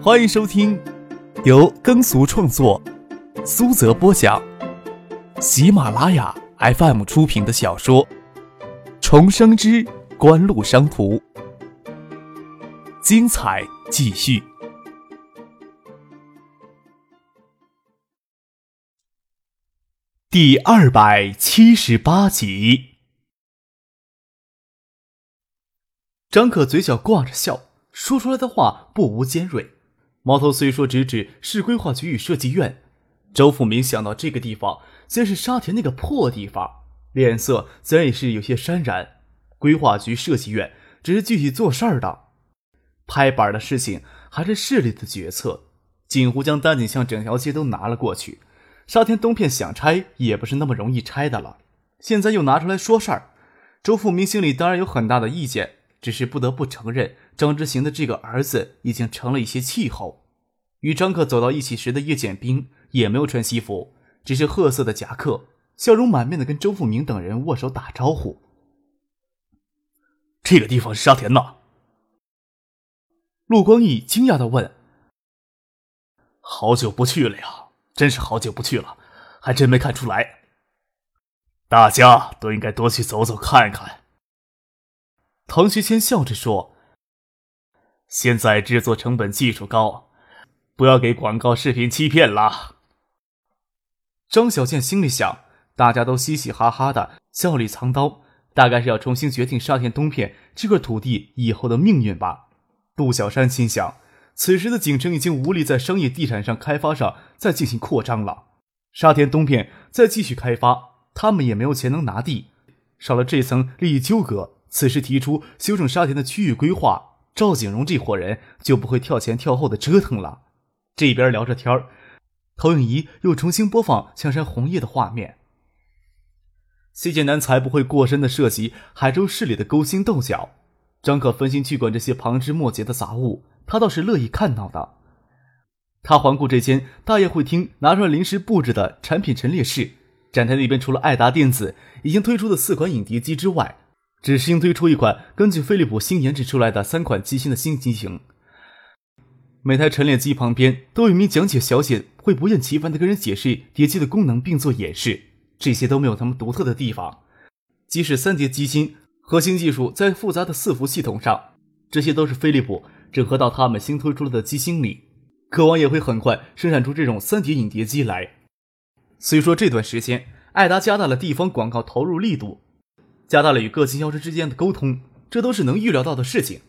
欢迎收听由耕俗创作、苏泽播讲、喜马拉雅 FM 出品的小说《重生之官路商途》，精彩继续，第二百七十八集。张可嘴角挂着笑，说出来的话不无尖锐。矛头虽说直指市规划局与设计院，周富明想到这个地方虽是沙田那个破地方，脸色自然也是有些潸然。规划局、设计院只是具体做事儿的，拍板的事情还是市里的决策。锦湖将丹景巷整条街都拿了过去，沙田东片想拆也不是那么容易拆的了。现在又拿出来说事儿，周富明心里当然有很大的意见。只是不得不承认，张之行的这个儿子已经成了一些气候。与张克走到一起时的叶剑兵也没有穿西服，只是褐色的夹克，笑容满面的跟周富明等人握手打招呼。这个地方是沙田呐？陆光义惊讶的问：“好久不去了呀，真是好久不去了，还真没看出来。大家都应该多去走走看看。”唐学谦笑着说：“现在制作成本、技术高，不要给广告视频欺骗了。”张小健心里想：“大家都嘻嘻哈哈的，笑里藏刀，大概是要重新决定沙田东片这块土地以后的命运吧。”杜小山心想：“此时的景城已经无力在商业地产上开发上再进行扩张了，沙田东片再继续开发，他们也没有钱能拿地，少了这层利益纠葛。”此时提出修正沙田的区域规划，赵景荣这伙人就不会跳前跳后的折腾了。这边聊着天儿，投影仪又重新播放香山红叶的画面。谢剑南才不会过深的涉及海州市里的勾心斗角。张可分心去管这些旁枝末节的杂物，他倒是乐意看到的。他环顾这间大宴会厅，拿出来临时布置的产品陈列室。展台那边除了爱达电子已经推出的四款影碟机之外，只新推出一款根据飞利浦新研制出来的三款机芯的新机型，每台陈列机旁边都有一名讲解小姐，会不厌其烦的跟人解释碟机的功能，并做演示。这些都没有他们独特的地方。即使三碟机芯核心技术在复杂的伺服系统上，这些都是飞利浦整合到他们新推出的机芯里，渴望也会很快生产出这种三碟影碟机来。虽说这段时间，艾达加大了地方广告投入力度。加大了与各经销商之间的沟通，这都是能预料到的事情。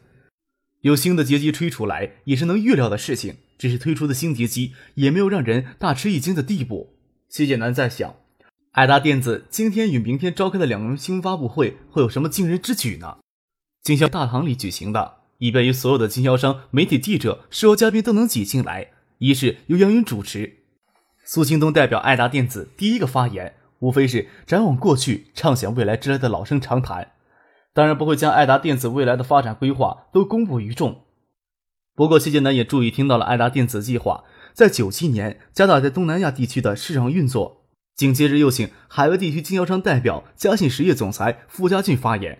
有新的碟机吹出来，也是能预料的事情。只是推出的新碟机也没有让人大吃一惊的地步。谢剑南在想，爱达电子今天与明天召开的两轮新闻发布会会有什么惊人之举呢？经销大堂里举行的，以便于所有的经销商、媒体记者、受邀嘉宾都能挤进来。一是由杨云主持，苏京东代表爱达电子第一个发言。无非是展望过去、畅想未来之类的老生常谈，当然不会将爱达电子未来的发展规划都公布于众。不过，谢剑南也注意听到了爱达电子计划在九七年加大在东南亚地区的市场运作。紧接着又请海外地区经销商代表嘉信实业总裁傅家俊发言，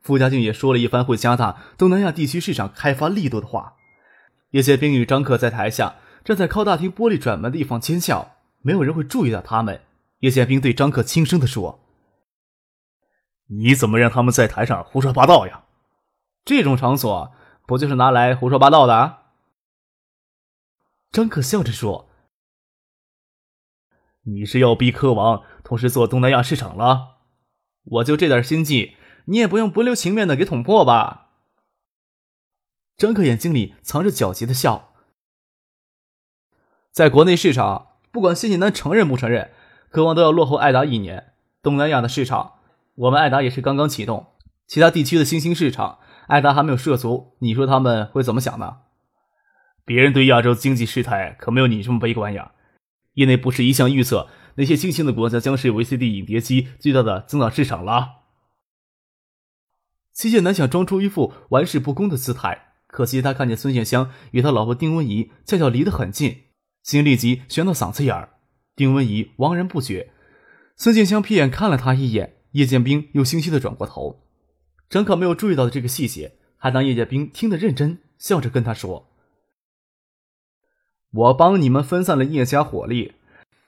傅家俊也说了一番会加大东南亚地区市场开发力度的话。叶剑兵与张克在台下站在靠大厅玻璃转门的地方尖笑，没有人会注意到他们。叶剑兵对张克轻声的说：“你怎么让他们在台上胡说八道呀？这种场所不就是拿来胡说八道的？”张克笑着说：“你是要逼科王同时做东南亚市场了？我就这点心计，你也不用不留情面的给捅破吧？”张克眼睛里藏着狡黠的笑。在国内市场，不管谢晋南承认不承认。渴望都要落后爱达一年。东南亚的市场，我们爱达也是刚刚启动。其他地区的新兴市场，爱达还没有涉足。你说他们会怎么想呢？别人对亚洲经济事态可没有你这么悲观呀。业内不是一向预测那些新兴的国家将是 VCD 影碟机最大的增长市场了。齐剑南想装出一副玩世不恭的姿态，可惜他看见孙建香与他老婆丁文怡恰巧离得很近，心立即悬到嗓子眼儿。丁文仪茫然不觉，孙建香瞥眼看了他一眼，叶剑兵又欣喜的转过头。张可没有注意到的这个细节，还当叶剑兵听得认真，笑着跟他说：“我帮你们分散了叶家火力，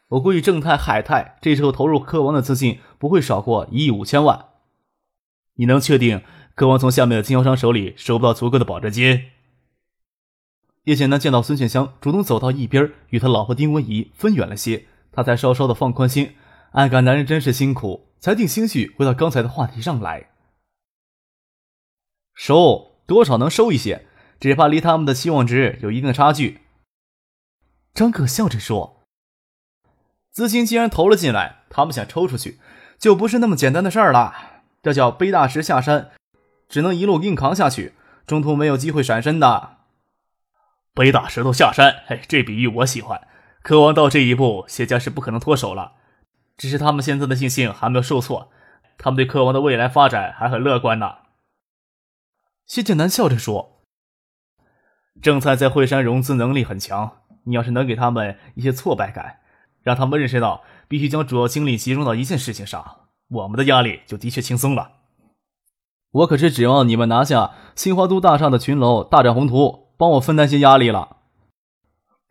我估计正泰、海泰这时候投入科王的资金不会少过一亿五千万。你能确定科王从下面的经销商手里收不到足够的保证金？叶简南见到孙建香主动走到一边，与他老婆丁文仪分远了些，他才稍稍的放宽心，暗感男人真是辛苦，才定心绪回到刚才的话题上来。收多少能收一些，只怕离他们的期望值有一定的差距。张可笑着说：“资金既然投了进来，他们想抽出去，就不是那么简单的事儿了。这叫背大石下山，只能一路硬扛下去，中途没有机会闪身的。背大石头下山，嘿，这比喻我喜欢。渴望到这一步，谢家是不可能脱手了。只是他们现在的信心还没有受挫，他们对渴望的未来发展还很乐观呢。”谢剑南笑着说：“正菜在惠山融资能力很强。”你要是能给他们一些挫败感，让他们认识到必须将主要精力集中到一件事情上，我们的压力就的确轻松了。我可是指望你们拿下新华都大厦的群楼，大展宏图，帮我分担些压力了。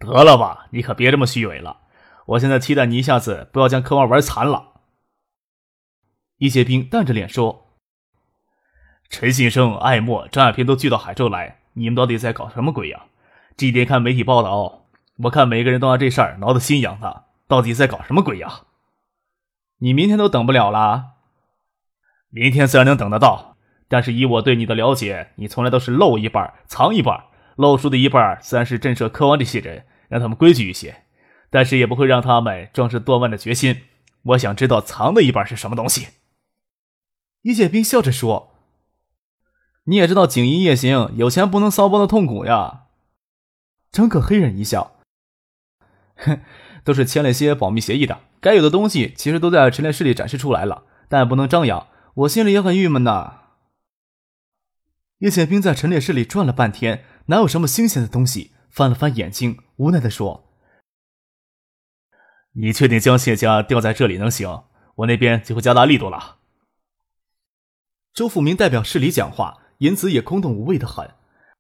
得了吧，你可别这么虚伪了。我现在期待你一下子不要将科王玩残了。易建兵淡着脸说：“陈信生、艾默、张亚平都聚到海州来，你们到底在搞什么鬼呀？这点看媒体报道。”我看每个人都拿这事儿挠得心痒的，到底在搞什么鬼呀？你明天都等不了了。明天虽然能等得到，但是以我对你的了解，你从来都是露一半藏一半。露出的一半自然是震慑科王这些人，让他们规矩一些，但是也不会让他们壮士断腕的决心。我想知道藏的一半是什么东西。一剑兵笑着说：“你也知道锦衣夜行，有钱不能骚包的痛苦呀。”张可黑人一笑。哼，都是签了些保密协议的，该有的东西其实都在陈列室里展示出来了，但不能张扬。我心里也很郁闷呐。叶剑兵在陈列室里转了半天，哪有什么新鲜的东西？翻了翻眼睛，无奈的说：“你确定将谢家调在这里能行？我那边就会加大力度了。”周富明代表市里讲话，言辞也空洞无味的很。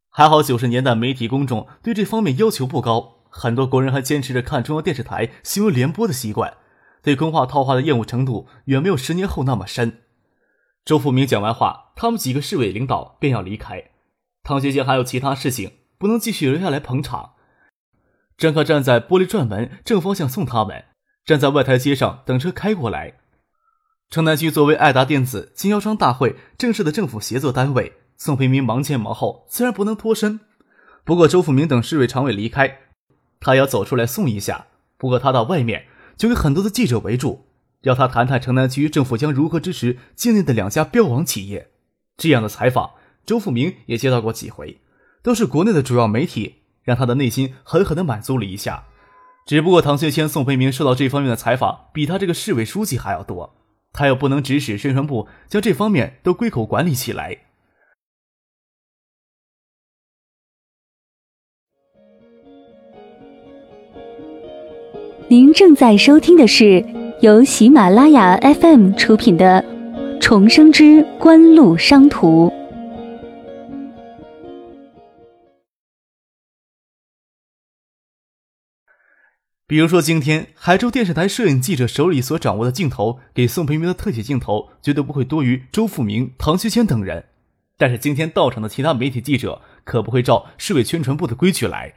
还好九十年代媒体公众对这方面要求不高。很多国人还坚持着看中央电视台新闻联播的习惯，对空话套话的厌恶程度远没有十年后那么深。周富明讲完话，他们几个市委领导便要离开。唐学杰还有其他事情，不能继续留下来捧场。张克站在玻璃转门正方向送他们，站在外台阶上等车开过来。城南区作为爱达电子经销商大会正式的政府协作单位，宋培明忙前忙后，自然不能脱身。不过周富明等市委常委离开。他要走出来送一下，不过他到外面就有很多的记者围住，要他谈谈城南区政府将如何支持境内的两家标王企业。这样的采访，周富明也接到过几回，都是国内的主要媒体，让他的内心狠狠地满足了一下。只不过唐学谦、宋培明受到这方面的采访，比他这个市委书记还要多，他又不能指使宣传部将这方面都归口管理起来。您正在收听的是由喜马拉雅 FM 出品的《重生之官路商途》。比如说，今天海州电视台摄影记者手里所掌握的镜头，给宋培明的特写镜头绝对不会多于周富明、唐学谦等人。但是今天到场的其他媒体记者可不会照市委宣传部的规矩来。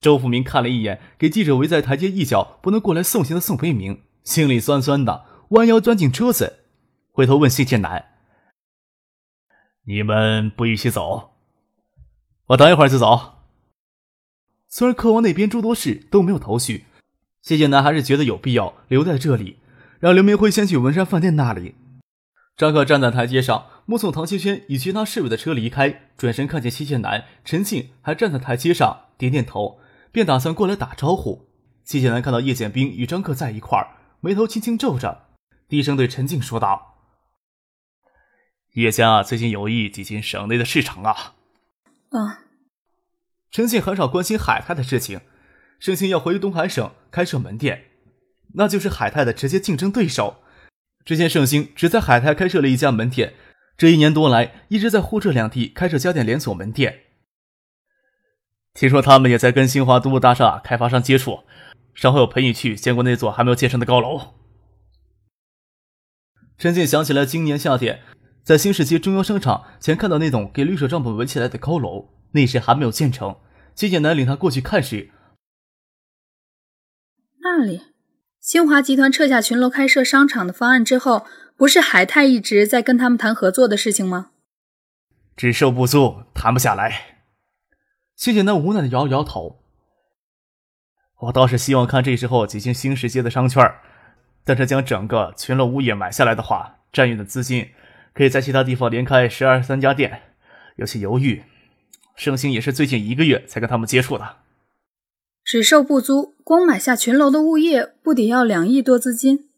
周富明看了一眼给记者围在台阶一角不能过来送行的宋培明，心里酸酸的，弯腰钻进车子，回头问谢建南：“你们不一起走？我等一会儿就走。”虽然客王那边诸多事都没有头绪，谢建南还是觉得有必要留在这里，让刘明辉先去文山饭店那里。张克站在台阶上，目送唐秋轩与其他侍卫的车离开，转身看见谢建南、陈庆还站在台阶上，点点头。便打算过来打招呼。谢剑南看到叶剑兵与张克在一块儿，眉头轻轻皱着，低声对陈静说道：“叶家最近有意挤进省内的市场啊。”啊。陈静很少关心海泰的事情，盛兴要回东海省开设门店，那就是海泰的直接竞争对手。之前盛兴只在海泰开设了一家门店，这一年多来一直在沪浙两地开设家电连锁门店。听说他们也在跟新华都路大厦开发商接触，稍后我陪你去见过那座还没有建成的高楼。陈静想起来，今年夏天在新世纪中央商场前看到那栋给绿色帐篷围起来的高楼，那时还没有建成。谢剑南领他过去看时，那里，新华集团撤下群楼开设商场的方案之后，不是海泰一直在跟他们谈合作的事情吗？只售不租，谈不下来。谢剑南无奈的摇摇头。我倒是希望看这时候挤进新世界的商圈但是将整个群楼物业买下来的话，占用的资金可以在其他地方连开十二三家店，有些犹豫。盛兴也是最近一个月才跟他们接触的。只售不租，光买下群楼的物业不得要两亿多资金？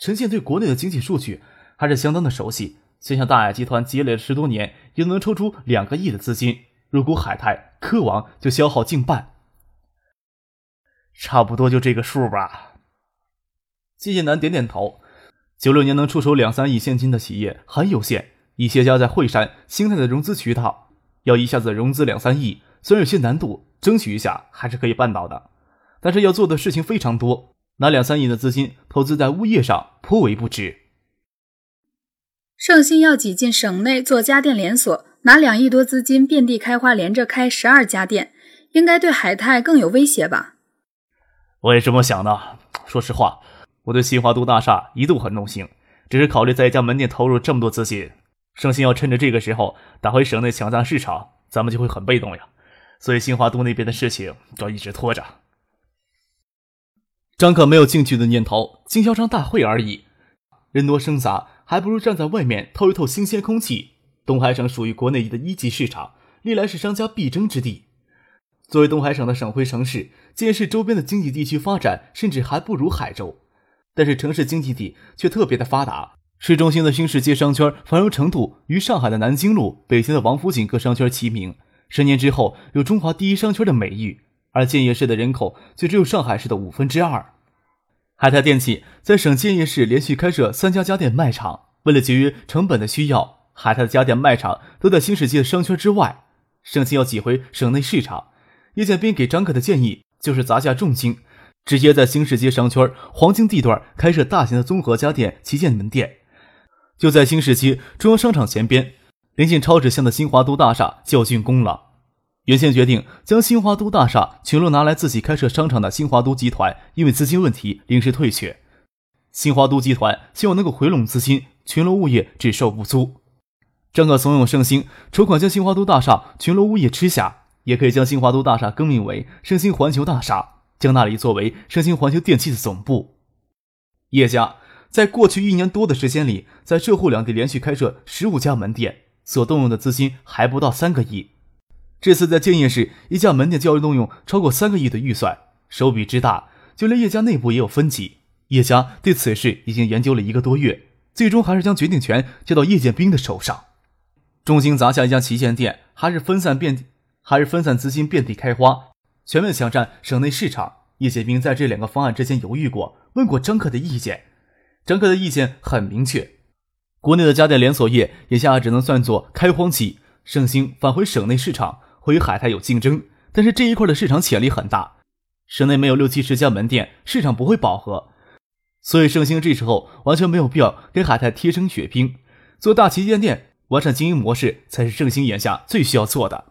陈信对国内的经济数据还是相当的熟悉。就像大雅集团积累了十多年，也能抽出两个亿的资金，入股海泰、科王就消耗近半，差不多就这个数吧。季建南点点头。九六年能出手两三亿现金的企业很有限，一些家在惠山、兴泰的融资渠道，要一下子融资两三亿，虽然有些难度，争取一下还是可以办到的。但是要做的事情非常多，拿两三亿的资金投资在物业上颇为不值。盛兴要挤进省内做家电连锁，拿两亿多资金遍地开花，连着开十二家店，应该对海泰更有威胁吧？我也这么想的。说实话，我对新华都大厦一度很动心，只是考虑在一家门店投入这么多资金，盛兴要趁着这个时候打回省内抢占市场，咱们就会很被动呀。所以新华都那边的事情就一直拖着。张可没有进去的念头，经销商大会而已，人多声杂。还不如站在外面透一透新鲜空气。东海省属于国内的一级市场，历来是商家必争之地。作为东海省的省会城市，建市周边的经济地区发展甚至还不如海州，但是城市经济体却特别的发达。市中心的新世界商圈繁荣程度与上海的南京路、北京的王府井各商圈齐名，十年之后有中华第一商圈的美誉。而建业市的人口却只有上海市的五分之二。海泰电器在省建业市连续开设三家家电卖场，为了节约成本的需要，海泰的家电卖场都在新世界商圈之外。盛兴要挤回省内市场，叶建斌给张可的建议就是砸下重金，直接在新世界商圈黄金地段开设大型的综合家电旗舰门店，就在新世界中央商场前边，临近超指向的新华都大厦就要竣工了。原先决定将新华都大厦群楼拿来自己开设商场的新华都集团，因为资金问题临时退却。新华都集团希望能够回笼资金，群楼物业只售不租。张可怂恿盛兴筹款将新华都大厦群楼物业吃下，也可以将新华都大厦更名为盛兴环球大厦，将那里作为盛兴环球电器的总部。叶家在过去一年多的时间里，在浙沪两地连续开设十五家门店，所动用的资金还不到三个亿。这次在建业市一家门店交易动用超过三个亿的预算，手笔之大，就连叶家内部也有分歧。叶家对此事已经研究了一个多月，最终还是将决定权交到叶剑兵的手上。重金砸下一家旗舰店，还是分散遍，还是分散资金遍地开花，全面抢占省内市场。叶剑兵在这两个方案之间犹豫过，问过张克的意见。张克的意见很明确：国内的家电连锁业眼下只能算作开荒期，盛兴返回省内市场。会与海泰有竞争，但是这一块的市场潜力很大，省内没有六七十家门店，市场不会饱和，所以盛兴这时候完全没有必要给海泰贴身血拼，做大旗舰店，完善经营模式才是盛兴眼下最需要做的。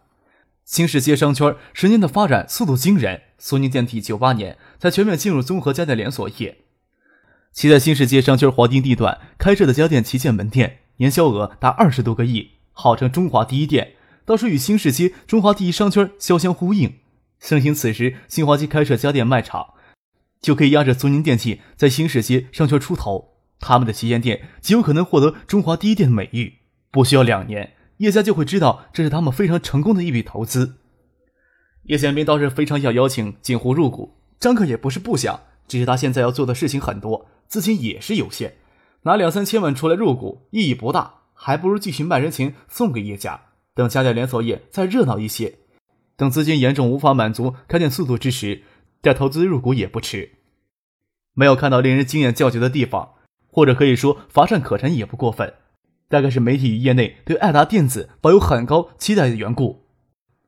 新世界商圈十年的发展速度惊人，苏宁电器九八年才全面进入综合家电连锁业，其在新世界商圈黄金地段开设的家电旗舰门店，年销额达二十多个亿，号称中华第一店。倒是与新世界中华第一商圈相相呼应。相信此时新华街开设家电卖场，就可以压着苏宁电器在新世界商圈出头。他们的旗舰店极有可能获得中华第一店的美誉。不需要两年，叶家就会知道这是他们非常成功的一笔投资。叶宪斌倒是非常想邀请锦湖入股，张克也不是不想，只是他现在要做的事情很多，资金也是有限，拿两三千万出来入股意义不大，还不如继续卖人情送给叶家。等家电连锁业再热闹一些，等资金严重无法满足开店速度之时，再投资入股也不迟。没有看到令人惊艳叫绝的地方，或者可以说乏善可陈也不过分。大概是媒体与业内对爱达电子抱有很高期待的缘故。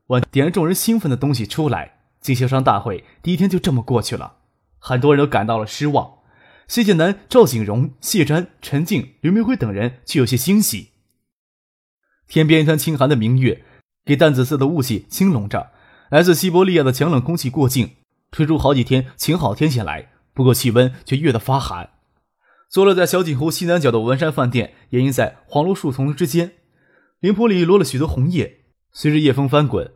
晚点着众人兴奋的东西出来，经销商大会第一天就这么过去了。很多人都感到了失望。谢剑南、赵景荣、谢瞻、陈静、刘明辉等人却有些欣喜。天边一团清寒的明月，给淡紫色的雾气轻笼着。来自西伯利亚的强冷空气过境，吹出好几天晴好天气来。不过气温却越得发寒。坐落在小景湖西南角的文山饭店，掩映在黄芦树丛之间，林坡里落了许多红叶，随着夜风翻滚。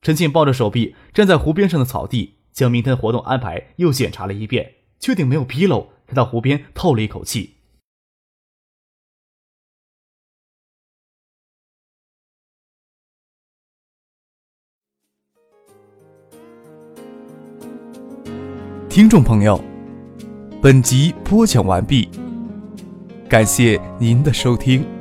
陈庆抱着手臂站在湖边上的草地，将明天活动安排又检查了一遍，确定没有纰漏，才到湖边透了一口气。听众朋友，本集播讲完毕，感谢您的收听。